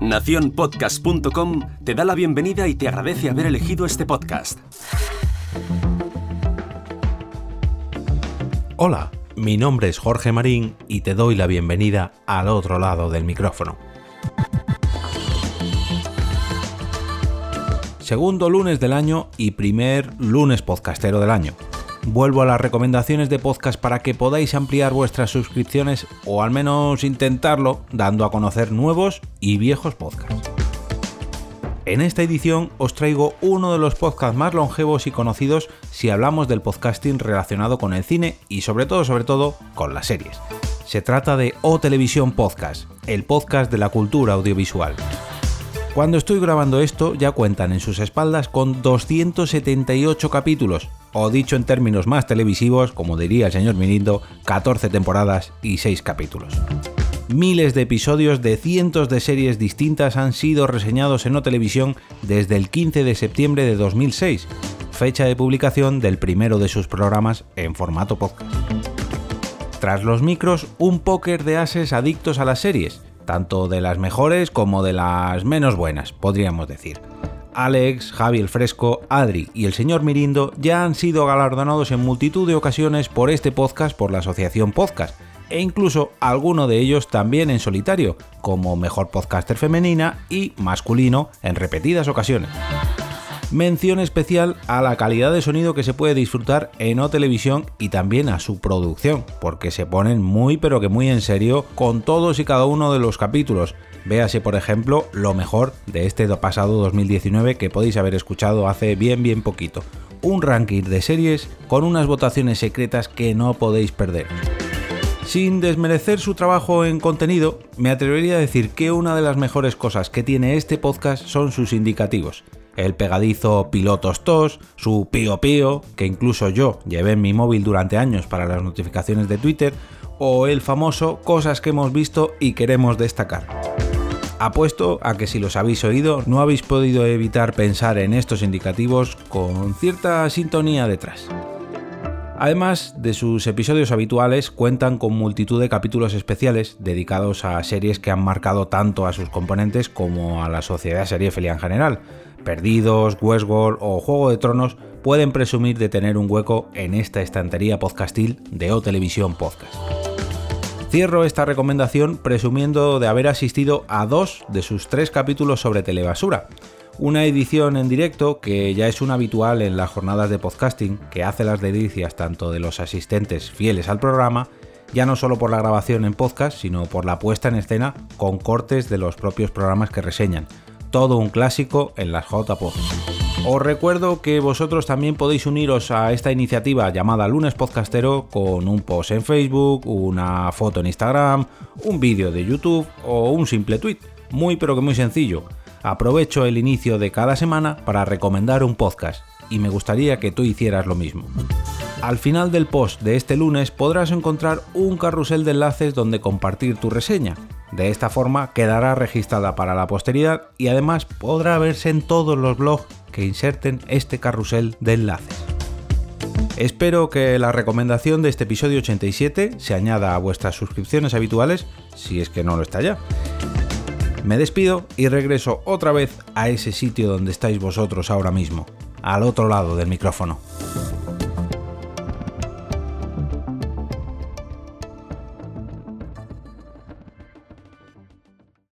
Naciónpodcast.com te da la bienvenida y te agradece haber elegido este podcast. Hola, mi nombre es Jorge Marín y te doy la bienvenida al otro lado del micrófono. Segundo lunes del año y primer lunes podcastero del año. Vuelvo a las recomendaciones de podcast para que podáis ampliar vuestras suscripciones o al menos intentarlo dando a conocer nuevos y viejos podcasts. En esta edición os traigo uno de los podcasts más longevos y conocidos si hablamos del podcasting relacionado con el cine y sobre todo, sobre todo, con las series. Se trata de O Televisión Podcast, el podcast de la cultura audiovisual. Cuando estoy grabando esto ya cuentan en sus espaldas con 278 capítulos, o dicho en términos más televisivos, como diría el señor Mirindo, 14 temporadas y 6 capítulos. Miles de episodios de cientos de series distintas han sido reseñados en O Televisión desde el 15 de septiembre de 2006, fecha de publicación del primero de sus programas en formato podcast. Tras los micros, un póker de ases adictos a las series, tanto de las mejores como de las menos buenas, podríamos decir. Alex, Javi el Fresco, Adri y el señor Mirindo ya han sido galardonados en multitud de ocasiones por este podcast por la Asociación Podcast, e incluso alguno de ellos también en solitario, como mejor podcaster femenina y masculino en repetidas ocasiones. Mención especial a la calidad de sonido que se puede disfrutar en O Televisión y también a su producción, porque se ponen muy pero que muy en serio con todos y cada uno de los capítulos. Véase, por ejemplo, lo mejor de este pasado 2019 que podéis haber escuchado hace bien bien poquito. Un ranking de series con unas votaciones secretas que no podéis perder. Sin desmerecer su trabajo en contenido, me atrevería a decir que una de las mejores cosas que tiene este podcast son sus indicativos el pegadizo Pilotos TOS, su Pío Pío, que incluso yo llevé en mi móvil durante años para las notificaciones de Twitter, o el famoso Cosas que hemos visto y queremos destacar. Apuesto a que si los habéis oído no habéis podido evitar pensar en estos indicativos con cierta sintonía detrás. Además de sus episodios habituales, cuentan con multitud de capítulos especiales dedicados a series que han marcado tanto a sus componentes como a la sociedad seriéfila en general, Perdidos, Westworld o Juego de Tronos pueden presumir de tener un hueco en esta estantería podcastil de O Televisión Podcast. Cierro esta recomendación presumiendo de haber asistido a dos de sus tres capítulos sobre telebasura, una edición en directo que ya es un habitual en las jornadas de podcasting que hace las delicias tanto de los asistentes fieles al programa, ya no solo por la grabación en podcast, sino por la puesta en escena con cortes de los propios programas que reseñan, todo un clásico en las JPod. Os recuerdo que vosotros también podéis uniros a esta iniciativa llamada Lunes Podcastero con un post en Facebook, una foto en Instagram, un vídeo de YouTube o un simple tweet. Muy pero que muy sencillo. Aprovecho el inicio de cada semana para recomendar un podcast y me gustaría que tú hicieras lo mismo. Al final del post de este lunes podrás encontrar un carrusel de enlaces donde compartir tu reseña de esta forma quedará registrada para la posteridad y además podrá verse en todos los blogs que inserten este carrusel de enlaces. Espero que la recomendación de este episodio 87 se añada a vuestras suscripciones habituales, si es que no lo está ya. Me despido y regreso otra vez a ese sitio donde estáis vosotros ahora mismo, al otro lado del micrófono.